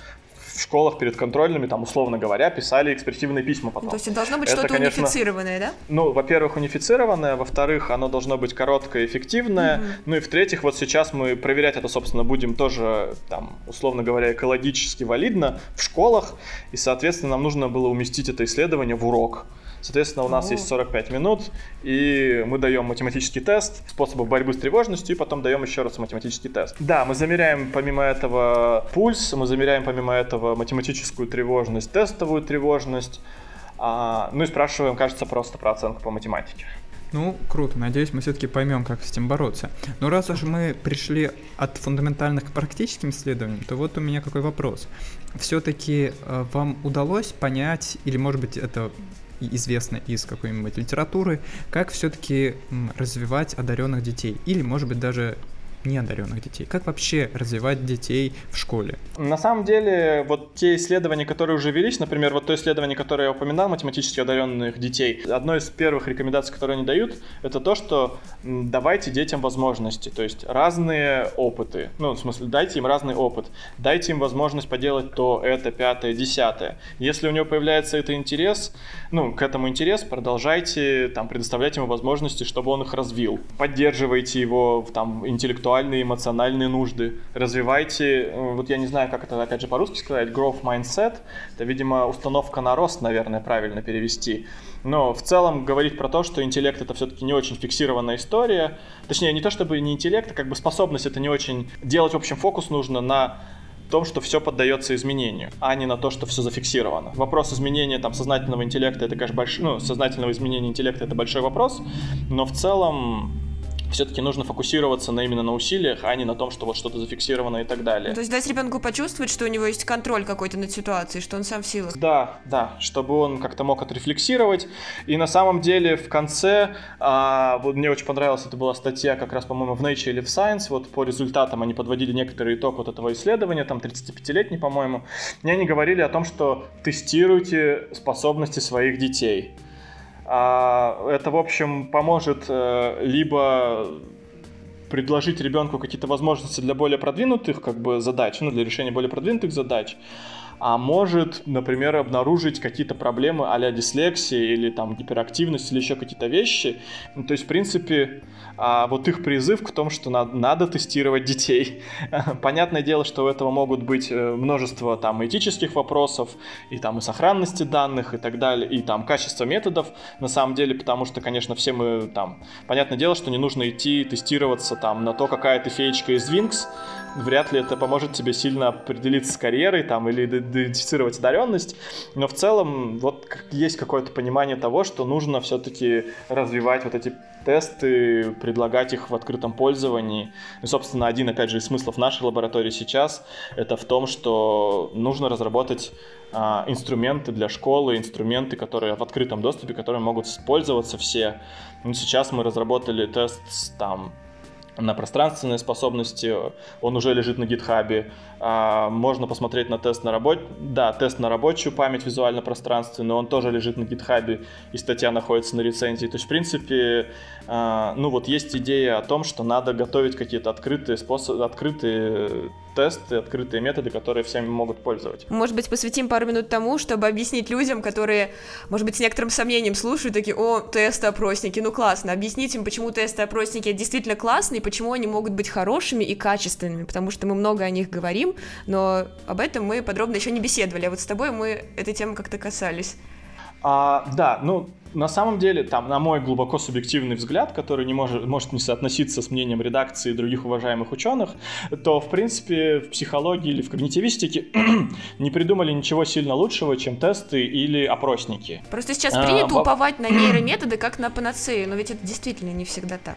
в школах перед контрольными, там, условно говоря, писали экспрессивные письма потом. То есть это должно быть что-то конечно, унифицированное, да? Ну, во-первых, унифицированное, во-вторых, оно должно быть короткое, эффективное, угу. ну и в-третьих, вот сейчас мы проверять это, собственно, будем тоже, там, условно говоря, экологически валидно в школах, и, соответственно, нам нужно было уместить это исследование в урок. Соответственно, у нас есть 45 минут, и мы даем математический тест способов борьбы с тревожностью, и потом даем еще раз математический тест. Да, мы замеряем помимо этого пульс, мы замеряем помимо математическую тревожность, тестовую тревожность, а, ну и спрашиваем, кажется, просто про оценку по математике. Ну, круто. Надеюсь, мы все-таки поймем, как с этим бороться. Но раз уж мы пришли от фундаментальных к практическим исследованиям, то вот у меня какой вопрос. Все-таки э, вам удалось понять, или, может быть, это известно из какой-нибудь литературы, как все-таки развивать одаренных детей. Или, может быть, даже неодаренных детей? Как вообще развивать детей в школе? На самом деле, вот те исследования, которые уже велись, например, вот то исследование, которое я упоминал, математически одаренных детей, одной из первых рекомендаций, которые они дают, это то, что давайте детям возможности, то есть разные опыты, ну, в смысле, дайте им разный опыт, дайте им возможность поделать то, это, пятое, десятое. Если у него появляется этот интерес, ну, к этому интерес, продолжайте там предоставлять ему возможности, чтобы он их развил. Поддерживайте его там интеллектуально интеллектуальные, эмоциональные нужды. Развивайте, э, вот я не знаю, как это опять же по-русски сказать, growth mindset. Это, видимо, установка на рост, наверное, правильно перевести. Но в целом говорить про то, что интеллект это все-таки не очень фиксированная история. Точнее, не то чтобы не интеллект, а как бы способность это не очень... Делать, в общем, фокус нужно на том, что все поддается изменению, а не на то, что все зафиксировано. Вопрос изменения там сознательного интеллекта это, конечно, большой, ну, сознательного изменения интеллекта это большой вопрос, но в целом все-таки нужно фокусироваться на именно на усилиях, а не на том, что вот что-то зафиксировано и так далее. То есть дать ребенку почувствовать, что у него есть контроль какой-то над ситуацией, что он сам в силах. Да, да, чтобы он как-то мог отрефлексировать. И на самом деле в конце, а, вот мне очень понравилась, это была статья как раз, по-моему, в Nature или в Science, вот по результатам они подводили некоторый итог вот этого исследования, там 35-летний, по-моему, и они говорили о том, что тестируйте способности своих детей. А, это, в общем, поможет э, либо предложить ребенку какие-то возможности для более продвинутых как бы задач, ну, для решения более продвинутых задач, а может, например, обнаружить какие-то проблемы а-ля дислексии или там гиперактивность или еще какие-то вещи. Ну, то есть, в принципе, а вот их призыв к тому, что надо, надо тестировать детей. Понятное дело, что у этого могут быть э, множество там этических вопросов, и там и сохранности данных, и так далее, и там качество методов, на самом деле, потому что, конечно, все мы там... Понятное дело, что не нужно идти тестироваться там на то, какая ты феечка из Wings, вряд ли это поможет тебе сильно определиться с карьерой там или идентифицировать одаренность, но в целом вот есть какое-то понимание того, что нужно все-таки развивать вот эти тесты, предлагать их в открытом пользовании. И, собственно, один, опять же, из смыслов нашей лаборатории сейчас это в том, что нужно разработать а, инструменты для школы, инструменты, которые в открытом доступе, которые могут использоваться все. Ну, сейчас мы разработали тест там на пространственные способности, он уже лежит на гитхабе. А, можно посмотреть на тест на рабочую, да, тест на рабочую память визуально-пространственную, он тоже лежит на гитхабе, и статья находится на рецензии. То есть, в принципе, а, ну вот есть идея о том, что надо готовить какие-то открытые способы, открытые тесты, открытые методы, которые всеми могут пользоваться. Может быть, посвятим пару минут тому, чтобы объяснить людям, которые, может быть, с некоторым сомнением слушают, такие, о, тесты-опросники, ну классно, объяснить им, почему тесты-опросники действительно классные, почему они могут быть хорошими и качественными, потому что мы много о них говорим, но об этом мы подробно еще не беседовали, а вот с тобой мы этой темы как-то касались. А, да, ну, на самом деле, там, на мой глубоко субъективный взгляд, который не может, может не соотноситься с мнением редакции и других уважаемых ученых, то, в принципе, в психологии или в когнитивистике не придумали ничего сильно лучшего, чем тесты или опросники. Просто сейчас принято а, уповать на нейрометоды как на панацею, но ведь это действительно не всегда так.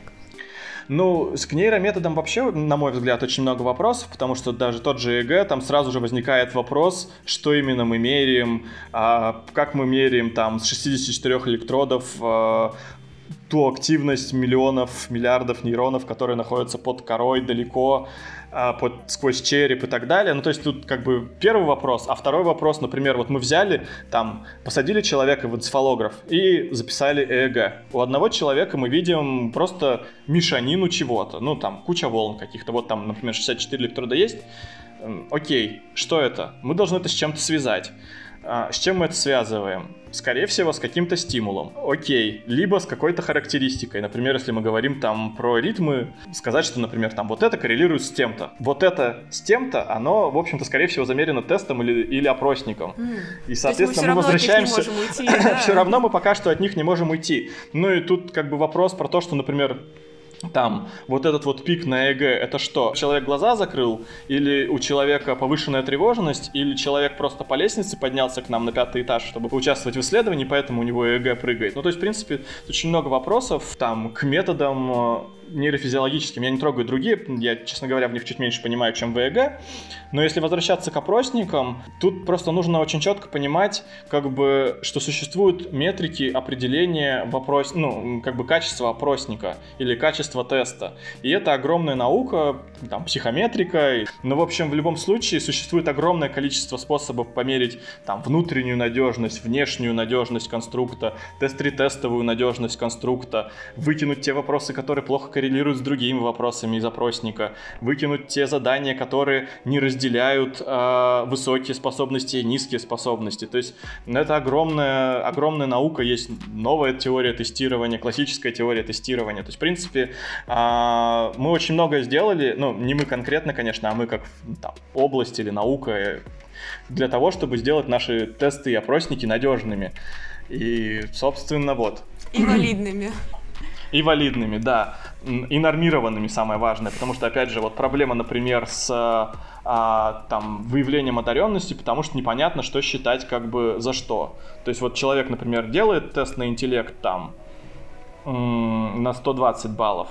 Ну, с нейрометодом вообще, на мой взгляд, очень много вопросов, потому что даже тот же ЭЭГ, там сразу же возникает вопрос, что именно мы меряем, а, как мы меряем там с 64 электродов а, ту активность миллионов, миллиардов нейронов, которые находятся под корой далеко, а, под, сквозь череп и так далее. Ну, то есть тут как бы первый вопрос. А второй вопрос, например, вот мы взяли, там, посадили человека в энцефалограф и записали ЭЭГ. У одного человека мы видим просто мешанину чего-то. Ну, там, куча волн каких-то. Вот там, например, 64 электрода есть. Окей, что это? Мы должны это с чем-то связать. А, с чем мы это связываем? Скорее всего, с каким-то стимулом. Окей. Либо с какой-то характеристикой. Например, если мы говорим там про ритмы, сказать, что, например, там вот это коррелирует с тем-то. Вот это с тем-то, оно, в общем-то, скорее всего, замерено тестом или, или опросником. Mm. И, соответственно, мы, мы возвращаемся... Все равно мы пока что от них не можем уйти. Ну и тут как бы вопрос про то, что, например, там, вот этот вот пик на ЭГ, это что? Человек глаза закрыл? Или у человека повышенная тревожность? Или человек просто по лестнице поднялся к нам на пятый этаж, чтобы поучаствовать в исследовании, поэтому у него ЭГ прыгает? Ну, то есть, в принципе, очень много вопросов там к методам э, нейрофизиологическим. Я не трогаю другие, я, честно говоря, в них чуть меньше понимаю, чем в ЭЭГ. Но если возвращаться к опросникам, тут просто нужно очень четко понимать, как бы, что существуют метрики определения вопрос, ну, как бы качества опросника или качества теста. И это огромная наука, там, психометрика. Но, в общем, в любом случае существует огромное количество способов померить там внутреннюю надежность, внешнюю надежность конструкта, тест-ретестовую надежность конструкта, вытянуть те вопросы, которые плохо коррелируют с другими вопросами из опросника, выкинуть те задания, которые не разделяют э, высокие способности и низкие способности. То есть ну, это огромная, огромная наука, есть новая теория тестирования, классическая теория тестирования. То есть, в принципе, э, мы очень многое сделали, ну, не мы конкретно, конечно, а мы как там, область или наука, для того, чтобы сделать наши тесты и опросники надежными. И, собственно, вот. И валидными. И валидными, да. И нормированными, самое важное. Потому что, опять же, вот проблема, например, с а, там, выявлением одаренности, потому что непонятно, что считать как бы за что. То есть вот человек, например, делает тест на интеллект там на 120 баллов.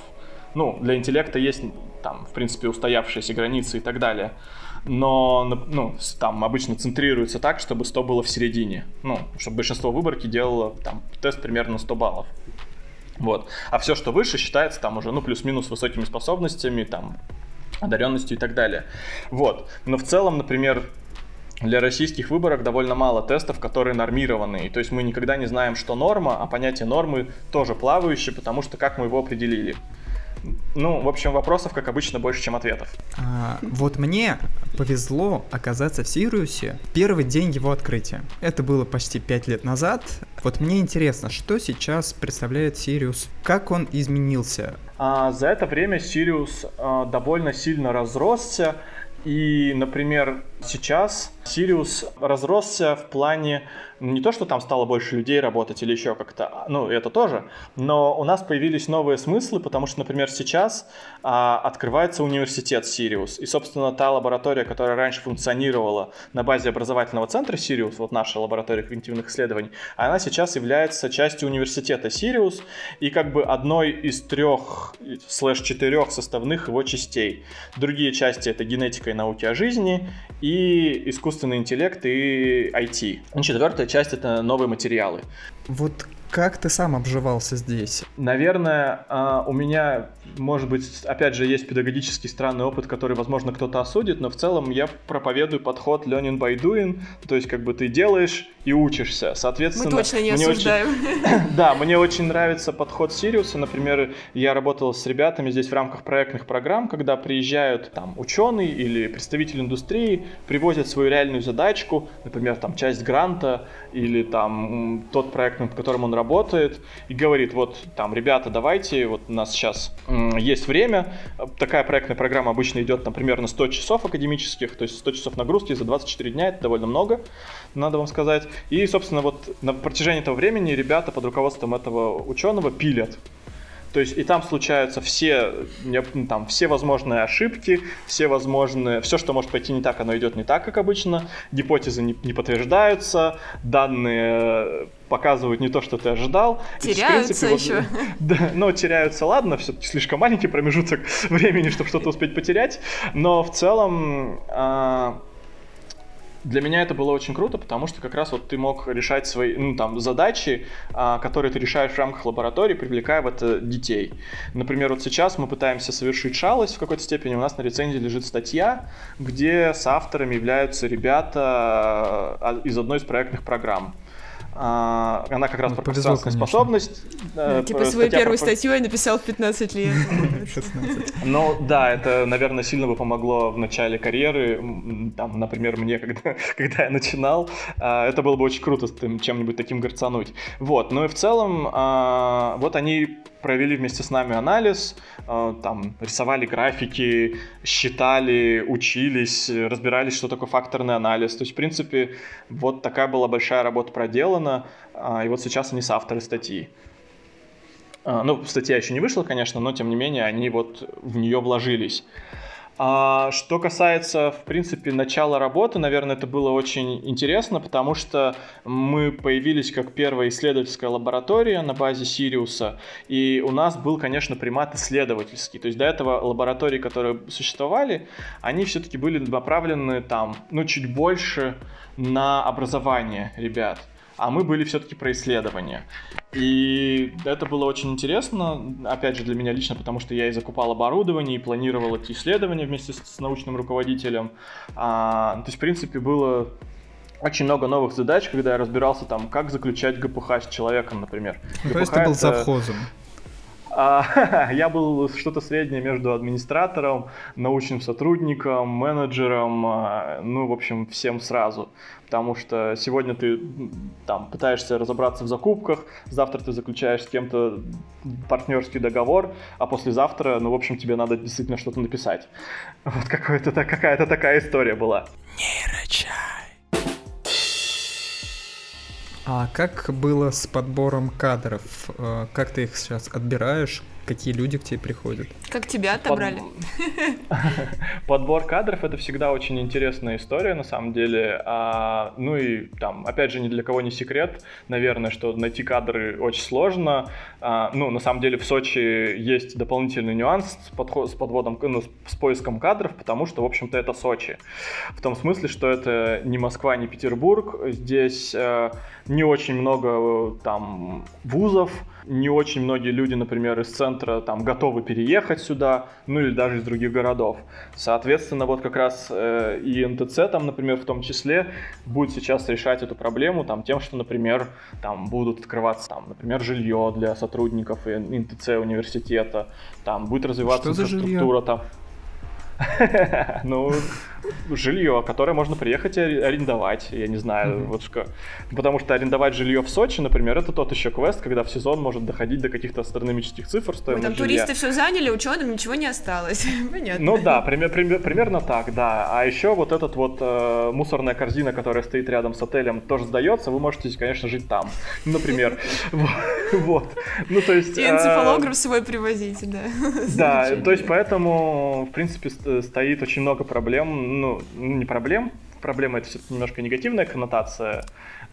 Ну, для интеллекта есть там, в принципе, устоявшиеся границы и так далее. Но, ну, там обычно центрируется так, чтобы 100 было в середине. Ну, чтобы большинство выборки делало там тест примерно 100 баллов. Вот. А все, что выше, считается там уже, ну, плюс-минус высокими способностями, там, одаренностью и так далее. Вот. Но в целом, например, для российских выборок довольно мало тестов, которые нормированы. И то есть мы никогда не знаем, что норма, а понятие нормы тоже плавающее, потому что как мы его определили. Ну, в общем, вопросов, как обычно, больше, чем ответов. А, вот мне повезло оказаться в Сириусе первый день его открытия. Это было почти пять лет назад. Вот мне интересно, что сейчас представляет Сириус? Как он изменился? А, за это время Сириус а, довольно сильно разросся. И, например, Сейчас Сириус разросся в плане не то, что там стало больше людей работать или еще как-то, ну, это тоже, но у нас появились новые смыслы, потому что, например, сейчас а, открывается университет Сириус, и, собственно, та лаборатория, которая раньше функционировала на базе образовательного центра Сириус, вот наша лаборатория когнитивных исследований, она сейчас является частью университета Сириус и как бы одной из трех слэш четырех составных его частей. Другие части — это генетика и науки о жизни, и искусственный интеллект и IT. Четвертая часть — это новые материалы. Вот как ты сам обживался здесь? Наверное, а, у меня, может быть, опять же, есть педагогический странный опыт, который, возможно, кто-то осудит, но в целом я проповедую подход learning by doing, то есть как бы ты делаешь и учишься. Соответственно, Мы точно не осуждаем. Очень... да, мне очень нравится подход Сириуса. Например, я работал с ребятами здесь в рамках проектных программ, когда приезжают там ученые или представитель индустрии, привозят свою реальную задачку, например, там часть гранта или там тот проект, над которым он работает, и говорит, вот там, ребята, давайте, вот у нас сейчас есть время, такая проектная программа обычно идет, там, примерно 100 часов академических, то есть 100 часов нагрузки за 24 дня, это довольно много, надо вам сказать. И, собственно, вот на протяжении этого времени ребята под руководством этого ученого пилят то есть и там случаются все, ну, там, все возможные ошибки, все возможные, все, что может пойти не так, оно идет не так, как обычно, гипотезы не, не подтверждаются, данные показывают не то, что ты ожидал. Теряются есть, принципе, еще. Вот, да, но теряются, ладно, все-таки слишком маленький промежуток времени, чтобы что-то успеть потерять, но в целом... А, для меня это было очень круто, потому что как раз вот ты мог решать свои ну, там, задачи, а, которые ты решаешь в рамках лаборатории, привлекая в это детей. Например, вот сейчас мы пытаемся совершить шалость в какой-то степени. У нас на рецензии лежит статья, где с авторами являются ребята а, из одной из проектных программ. А, она как раз ну, про пространственную способность. Да, типа свою первую про... статью я написал в 15 лет. 16. Ну да, это, наверное, сильно бы помогло в начале карьеры. Там, например, мне, когда, когда я начинал, а, это было бы очень круто чем-нибудь таким горцануть. Вот, ну и в целом, а, вот они провели вместе с нами анализ, э, там рисовали графики, считали, учились, разбирались, что такое факторный анализ. То есть, в принципе, вот такая была большая работа проделана, а, и вот сейчас они соавторы статьи. А, ну, статья еще не вышла, конечно, но тем не менее они вот в нее вложились. А что касается, в принципе, начала работы, наверное, это было очень интересно, потому что мы появились как первая исследовательская лаборатория на базе Сириуса, и у нас был, конечно, примат исследовательский. То есть до этого лаборатории, которые существовали, они все-таки были направлены там, ну, чуть больше на образование ребят а мы были все-таки про исследования. И это было очень интересно, опять же, для меня лично, потому что я и закупал оборудование, и планировал эти исследования вместе с, с научным руководителем. А, то есть, в принципе, было очень много новых задач, когда я разбирался там, как заключать ГПХ с человеком, например. Ну, то есть ты был это... завхозом? А, я был что-то среднее между администратором, научным сотрудником, менеджером, а, ну, в общем, всем сразу. Потому что сегодня ты там пытаешься разобраться в закупках, завтра ты заключаешь с кем-то партнерский договор, а послезавтра, ну, в общем, тебе надо действительно что-то написать. Вот какая-то такая история была. Нейрочай. А как было с подбором кадров? Э, как ты их сейчас отбираешь? Какие люди к тебе приходят. Как тебя отобрали? Подбор кадров это всегда очень интересная история, на самом деле. А, ну и там, опять же, ни для кого не секрет, наверное, что найти кадры очень сложно. А, ну, на самом деле, в Сочи есть дополнительный нюанс с, подход, с подводом, ну, с поиском кадров, потому что, в общем-то, это Сочи. В том смысле, что это не Москва, не Петербург. Здесь э, не очень много э, там вузов, не очень многие люди, например, из центра там готовы переехать сюда, ну или даже из других городов. Соответственно, вот как раз э, и НТЦ там, например, в том числе будет сейчас решать эту проблему там тем, что, например, там будут открываться там, например, жилье для сотрудников НТЦ университета, там будет развиваться что инфраструктура там. Ну, жилье, которое можно приехать и арендовать, я не знаю, вот что. Потому что арендовать жилье в Сочи, например, это тот еще квест, когда в сезон может доходить до каких-то астрономических цифр стоимость Ой, там жилья. туристы все заняли, ученым ничего не осталось. Понятно. Ну да, пример, пример, примерно так, да. А еще вот этот вот э, мусорная корзина, которая стоит рядом с отелем, тоже сдается, вы можете, конечно, жить там, например. Вот. Ну, то есть... И энцефалограф свой привозить, да. Да, то есть поэтому, в принципе, стоит очень много проблем, ну, не проблем, проблема это все-таки немножко негативная коннотация.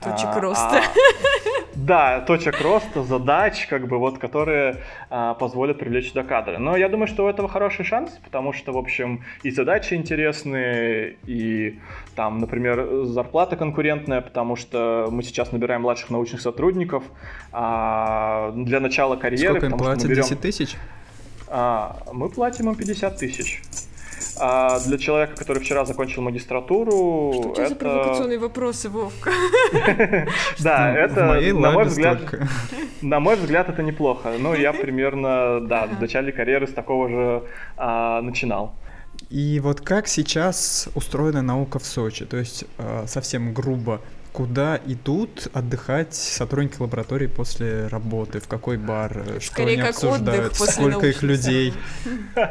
Точек а, роста. А, да, точек роста, задач, как бы вот, которые а, позволят привлечь сюда кадры. Но я думаю, что у этого хороший шанс, потому что, в общем, и задачи интересные, и там, например, зарплата конкурентная, потому что мы сейчас набираем младших научных сотрудников а, для начала карьеры. Сколько им платят? Берем... 10 тысяч? А, мы платим им 50 тысяч. А для человека, который вчера закончил магистратуру, Что это... за провокационные вопросы, Вовка? Да, это, на мой взгляд, на мой взгляд, это неплохо. Ну, я примерно, да, в начале карьеры с такого же а, начинал. И вот как сейчас устроена наука в Сочи? То есть а, совсем грубо Куда идут отдыхать сотрудники лаборатории после работы? В какой бар? Скорее, что они обсуждают? Сколько их людей?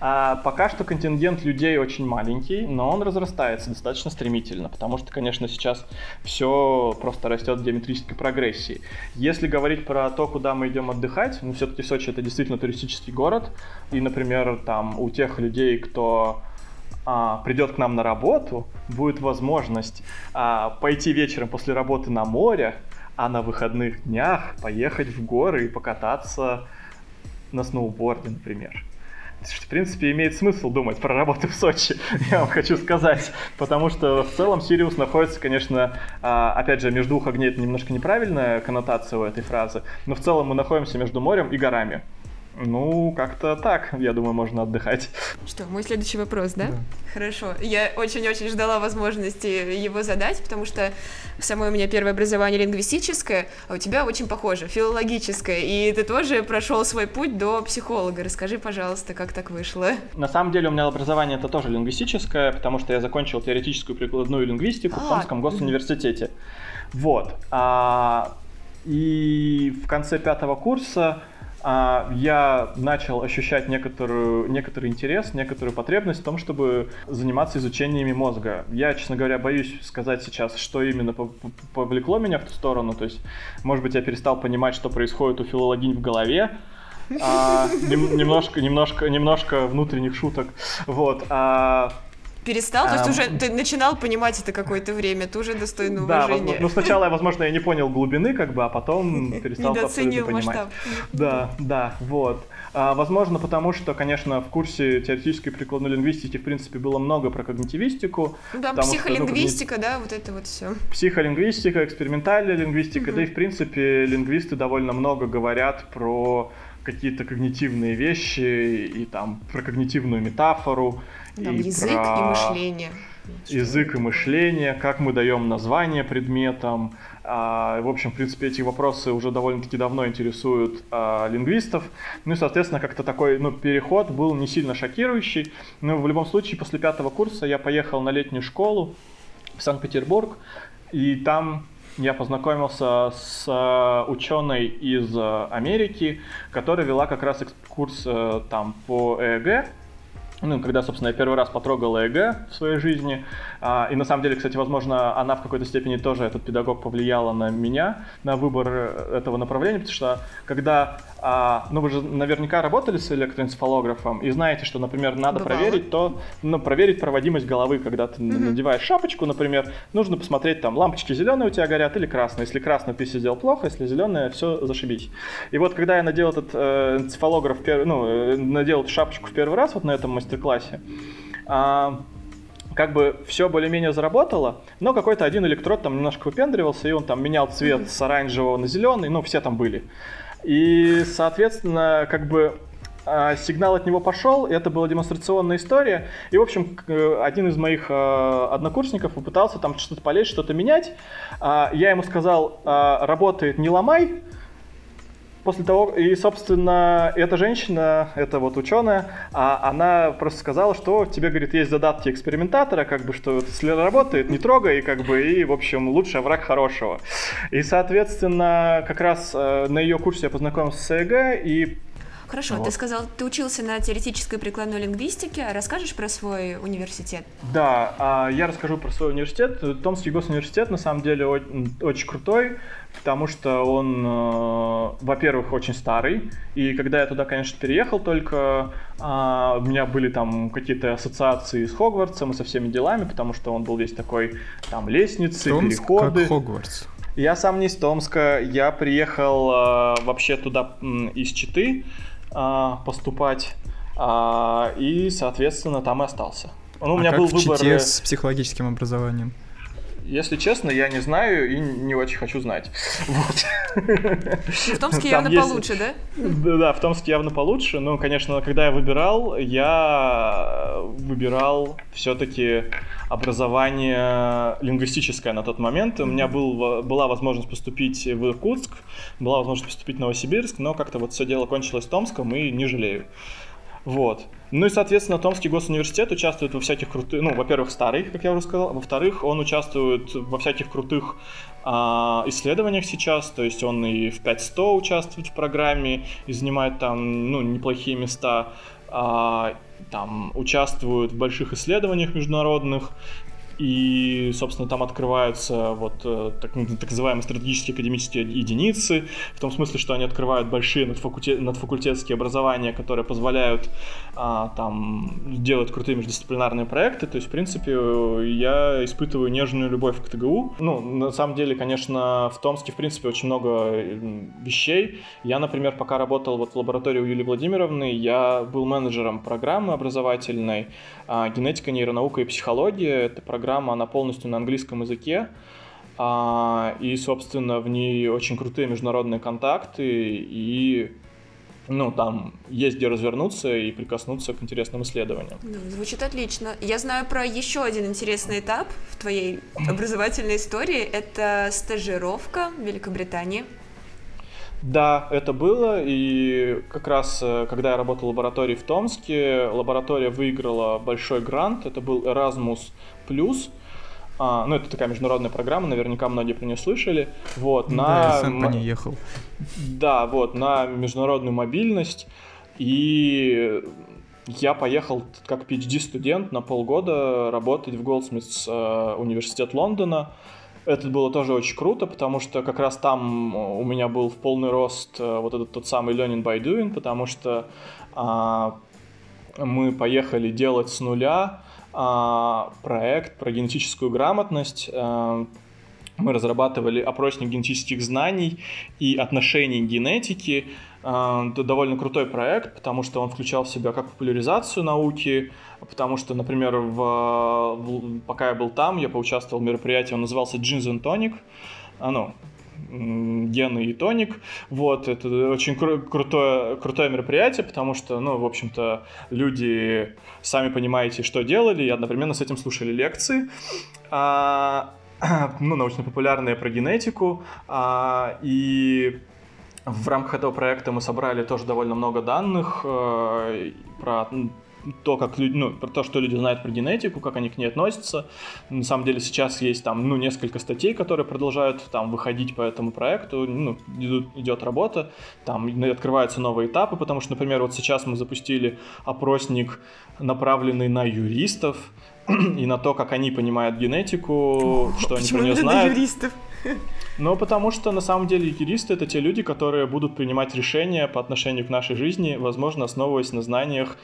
А, пока что контингент людей очень маленький, но он разрастается достаточно стремительно, потому что, конечно, сейчас все просто растет в геометрической прогрессии. Если говорить про то, куда мы идем отдыхать, ну, все-таки Сочи это действительно туристический город, и, например, там у тех людей, кто а, придет к нам на работу, будет возможность а, пойти вечером после работы на море, а на выходных днях поехать в горы и покататься на сноуборде, например. В принципе, имеет смысл думать про работу в Сочи, я вам хочу сказать. Потому что в целом Сириус находится, конечно, а, опять же, между двух огней это немножко неправильная коннотация у этой фразы, но в целом мы находимся между морем и горами. Ну, как-то так, я думаю, можно отдыхать. Что, мой следующий вопрос, да? да. Хорошо. Я очень-очень ждала возможности его задать, потому что самое у меня первое образование лингвистическое, а у тебя очень похоже, филологическое, и ты тоже прошел свой путь до психолога. Расскажи, пожалуйста, как так вышло? На самом деле у меня образование это тоже лингвистическое, потому что я закончил теоретическую прикладную лингвистику а, в Томском госуниверситете. Вот. А, и в конце пятого курса я начал ощущать некоторую, некоторый интерес, некоторую потребность в том, чтобы заниматься изучениями мозга. Я, честно говоря, боюсь сказать сейчас, что именно повлекло меня в ту сторону. То есть, может быть, я перестал понимать, что происходит у филологинь в голове, а, немножко, немножко, немножко внутренних шуток. Вот. А, перестал? То есть уже ты начинал понимать это какое-то время, ты уже достойно уважения. Да, ну сначала, возможно, я не понял глубины, как бы, а потом перестал абсолютно понимать. масштаб. Да, да, вот. А, возможно, потому что, конечно, в курсе теоретической прикладной лингвистики, в принципе, было много про когнитивистику. Да, психолингвистика, что, ну, да, вот это вот все. Психолингвистика, экспериментальная лингвистика, угу. да и, в принципе, лингвисты довольно много говорят про какие-то когнитивные вещи и там про когнитивную метафору. Там и язык про... и мышление. Язык и мышление, как мы даем название предметам. А, в общем, в принципе, эти вопросы уже довольно-таки давно интересуют а, лингвистов. Ну и, соответственно, как-то такой ну, переход был не сильно шокирующий. Но в любом случае, после пятого курса я поехал на летнюю школу в Санкт-Петербург, и там я познакомился с э, ученой из э, Америки, которая вела как раз курс э, там по ЭЭГ, ну, когда, собственно, я первый раз потрогал ЭГ в своей жизни, и на самом деле, кстати, возможно, она в какой-то степени тоже, этот педагог, повлияла на меня, на выбор этого направления, потому что когда, а, ну, вы же наверняка работали с электроэнцефалографом и знаете, что, например, надо Бывало. проверить то, ну, проверить проводимость головы, когда ты mm-hmm. надеваешь шапочку, например, нужно посмотреть, там, лампочки зеленые у тебя горят или красные. Если красную ты сидел плохо, если зеленая, все, зашибись. И вот, когда я надел этот э, энцефалограф, ну, э, надел эту шапочку в первый раз вот на этом мастер-классе, а, как бы все более-менее заработало, но какой-то один электрод там немножко выпендривался, и он там менял цвет с оранжевого на зеленый, ну, все там были. И, соответственно, как бы а, сигнал от него пошел, это была демонстрационная история. И, в общем, один из моих а, однокурсников попытался там что-то полезть, что-то менять. А, я ему сказал, работает, не ломай, после того, и, собственно, эта женщина, эта вот ученая, а, она просто сказала, что тебе, говорит, есть задатки экспериментатора, как бы, что если работает, не трогай, и как бы, и, в общем, лучший враг хорошего. И, соответственно, как раз э, на ее курсе я познакомился с ЭГ, и Хорошо, вот. ты сказал, ты учился на теоретической прикладной лингвистике. Расскажешь про свой университет? Да, а, я расскажу про свой университет. Томский госуниверситет на самом деле очень крутой, потому что он, э, во-первых, очень старый. И когда я туда, конечно, переехал, только а, у меня были там какие-то ассоциации с Хогвартсом и со всеми делами, потому что он был весь такой, там, лестницы, Томск переходы. как Хогвартс. Я сам не из Томска, я приехал э, вообще туда из Читы, а, поступать, а, и, соответственно, там и остался. Ну, у а меня как был в выбор... Чите с психологическим образованием? Если честно, я не знаю и не очень хочу знать. Вот. В Томске явно есть... получше, да? Да, да, в Томске явно получше. Ну, конечно, когда я выбирал, я выбирал все-таки образование лингвистическое на тот момент. У меня был, была возможность поступить в Иркутск, была возможность поступить в Новосибирск, но как-то вот все дело кончилось в Томском и не жалею. Вот. Ну и, соответственно, Томский госуниверситет участвует во всяких крутых, ну, во-первых, старый, как я уже сказал, во-вторых, он участвует во всяких крутых а, исследованиях сейчас, то есть он и в 5100 участвует в программе и занимает там, ну, неплохие места, а, там участвует в больших исследованиях международных, и, собственно, там открываются вот э, так, так называемые стратегические академические единицы, в том смысле, что они открывают большие надфакультет, надфакультетские образования, которые позволяют а, там делать крутые междисциплинарные проекты, то есть, в принципе, я испытываю нежную любовь к ТГУ. Ну, на самом деле, конечно, в Томске, в принципе, очень много вещей. Я, например, пока работал вот в лаборатории у Юлии Владимировны, я был менеджером программы образовательной а, «Генетика, нейронаука и психология». Это программа программа, она полностью на английском языке, а, и, собственно, в ней очень крутые международные контакты, и ну, там есть где развернуться и прикоснуться к интересным исследованиям. Ну, звучит отлично. Я знаю про еще один интересный этап в твоей образовательной истории. Это стажировка в Великобритании. Да, это было, и как раз, э, когда я работал в лаборатории в Томске, лаборатория выиграла большой грант, это был Erasmus. А, ну, это такая международная программа, наверняка многие про нее слышали. Вот, на... Да, я сам по ней ехал. Да, вот, на международную мобильность. И я поехал как PhD-студент на полгода работать в Голдсмитс э, университет Лондона. Это было тоже очень круто, потому что как раз там у меня был в полный рост э, вот этот тот самый learning by doing, потому что а, мы поехали делать с нуля а, проект про генетическую грамотность. А, мы разрабатывали опросник генетических знаний и отношений генетики. Это довольно крутой проект, потому что он включал в себя как популяризацию науки, потому что, например, в, в, пока я был там, я поучаствовал в мероприятии, он назывался Jeans and Tonic. А, ну, гены и тоник. Вот, это очень кру- крутое, крутое мероприятие, потому что, ну, в общем-то, люди, сами понимаете, что делали, и одновременно с этим слушали лекции. А, ну, научно-популярные про генетику. А, и в рамках этого проекта мы собрали тоже довольно много данных э, про то, как люди, ну, про то, что люди знают про генетику, как они к ней относятся. На самом деле сейчас есть там, ну, несколько статей, которые продолжают там выходить по этому проекту, ну, идут, идет работа, там открываются новые этапы, потому что, например, вот сейчас мы запустили опросник, направленный на юристов, и на то, как они понимают генетику, что они про нее знают. На юристов? Ну, потому что на самом деле юристы это те люди, которые будут принимать решения по отношению к нашей жизни, возможно, основываясь на знаниях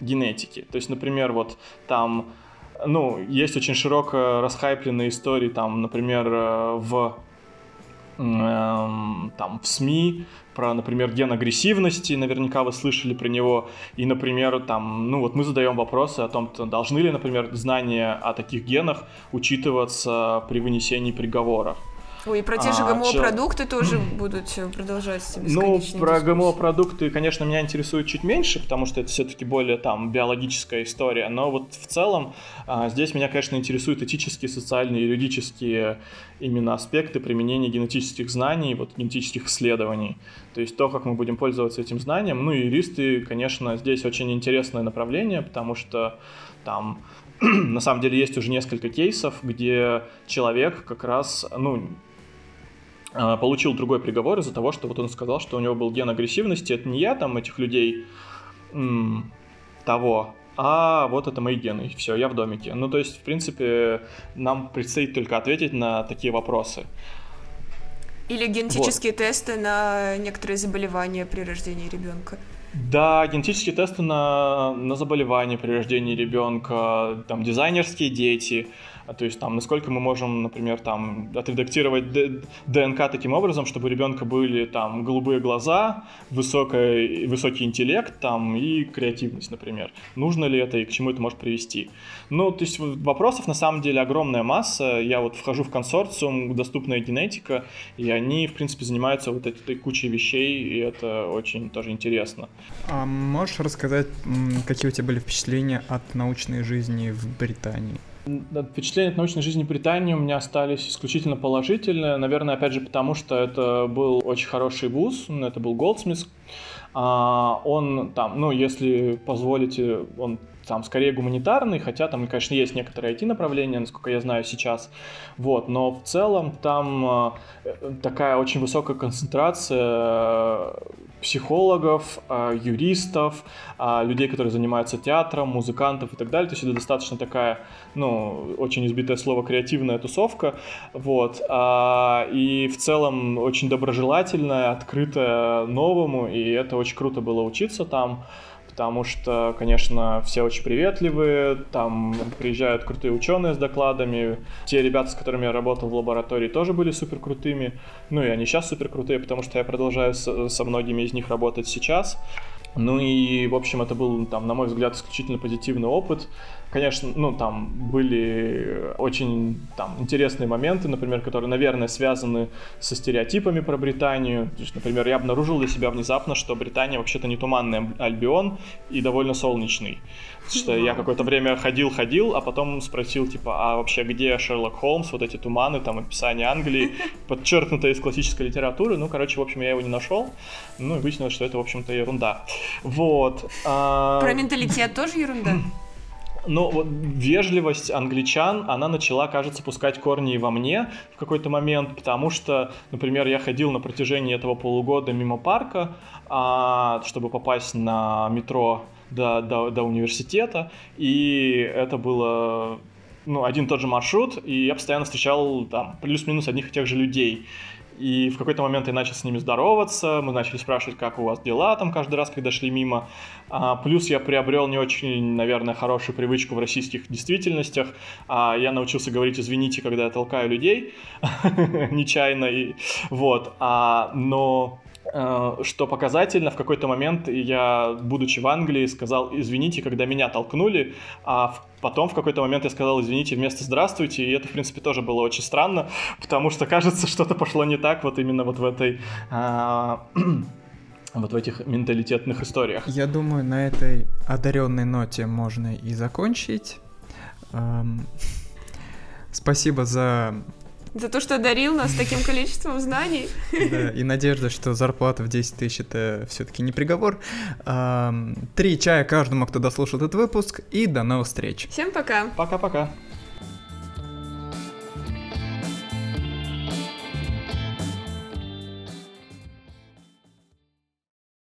генетики. То есть, например, вот там, ну, есть очень широко расхайпленные истории, там, например, э, в эм, там в СМИ про, например, ген агрессивности, наверняка вы слышали про него, и, например, там, ну вот мы задаем вопросы о том, должны ли, например, знания о таких генах учитываться при вынесении приговоров. Ой, и про те же а, ГМО-продукты чел... тоже будут продолжать Ну, про ГМО-продукты, конечно, меня интересует чуть меньше, потому что это все-таки более там биологическая история, но вот в целом а, здесь меня, конечно, интересуют этические, социальные, юридические именно аспекты применения генетических знаний, вот генетических исследований. То есть то, как мы будем пользоваться этим знанием. Ну, юристы, конечно, здесь очень интересное направление, потому что там на самом деле есть уже несколько кейсов, где человек как раз, ну, а, получил другой приговор из-за того, что вот он сказал, что у него был ген агрессивности. Это не я там этих людей м- того, а вот это мои гены, все, я в домике. Ну, то есть, в принципе, нам предстоит только ответить на такие вопросы. Или генетические вот. тесты на некоторые заболевания при рождении ребенка. Да, генетические тесты на, на заболевания при рождении ребенка, там дизайнерские дети, а, то есть там, насколько мы можем, например, там отредактировать ДНК таким образом, чтобы у ребенка были там голубые глаза, высокий, высокий интеллект там и креативность, например. Нужно ли это и к чему это может привести? Ну, то есть вопросов на самом деле огромная масса. Я вот вхожу в консорциум «Доступная генетика», и они, в принципе, занимаются вот этой кучей вещей, и это очень тоже интересно. А можешь рассказать, какие у тебя были впечатления от научной жизни в Британии? Впечатления от научной жизни Британии у меня остались исключительно положительные. Наверное, опять же, потому что это был очень хороший вуз, это был Голдсмитс. А, он там, ну, если позволите, он там скорее гуманитарный, хотя там, конечно, есть некоторые IT-направления, насколько я знаю сейчас, вот, но в целом там э, такая очень высокая концентрация психологов, а, юристов, а, людей, которые занимаются театром, музыкантов и так далее. То есть это достаточно такая, ну, очень избитое слово, креативная тусовка. Вот. А, и в целом очень доброжелательная, открытая новому, и это очень круто было учиться там потому что, конечно, все очень приветливые, там приезжают крутые ученые с докладами, те ребята, с которыми я работал в лаборатории, тоже были супер крутыми, ну и они сейчас супер крутые, потому что я продолжаю со, со многими из них работать сейчас. Ну и, в общем, это был, там, на мой взгляд, исключительно позитивный опыт. Конечно, ну, там были очень там, интересные моменты, например, которые, наверное, связаны со стереотипами про Британию. То есть, например, я обнаружил для себя внезапно, что Британия вообще-то не туманный Альбион и довольно солнечный. Что я какое-то время ходил-ходил, а потом спросил, типа, а вообще где Шерлок Холмс, вот эти туманы, там, описание Англии, подчеркнутое из классической литературы. Ну, короче, в общем, я его не нашел. Ну, и выяснилось, что это, в общем-то, ерунда. Вот. А... Про менталитет тоже ерунда? Но вот вежливость англичан, она начала, кажется, пускать корни и во мне в какой-то момент, потому что, например, я ходил на протяжении этого полугода мимо парка, а, чтобы попасть на метро до, до, до университета, и это было ну, один и тот же маршрут, и я постоянно встречал там плюс-минус одних и тех же людей. И в какой-то момент я начал с ними здороваться, мы начали спрашивать, как у вас дела там каждый раз, когда шли мимо. А, плюс я приобрел не очень, наверное, хорошую привычку в российских действительностях. А, я научился говорить «извините», когда я толкаю людей нечаянно. И, вот. А, но что показательно, в какой-то момент я, будучи в Англии, сказал «извините», когда меня толкнули, а потом в какой-то момент я сказал «извините» вместо «здравствуйте», и это, в принципе, тоже было очень странно, потому что, кажется, что-то пошло не так вот именно вот в этой... А, вот в этих менталитетных историях. Я думаю, на этой одаренной ноте можно и закончить. Эм, спасибо за за то, что одарил нас таким количеством знаний. Да, и надежда, что зарплата в 10 тысяч это все-таки не приговор. Три чая каждому, кто дослушал этот выпуск, и до новых встреч. Всем пока. Пока-пока.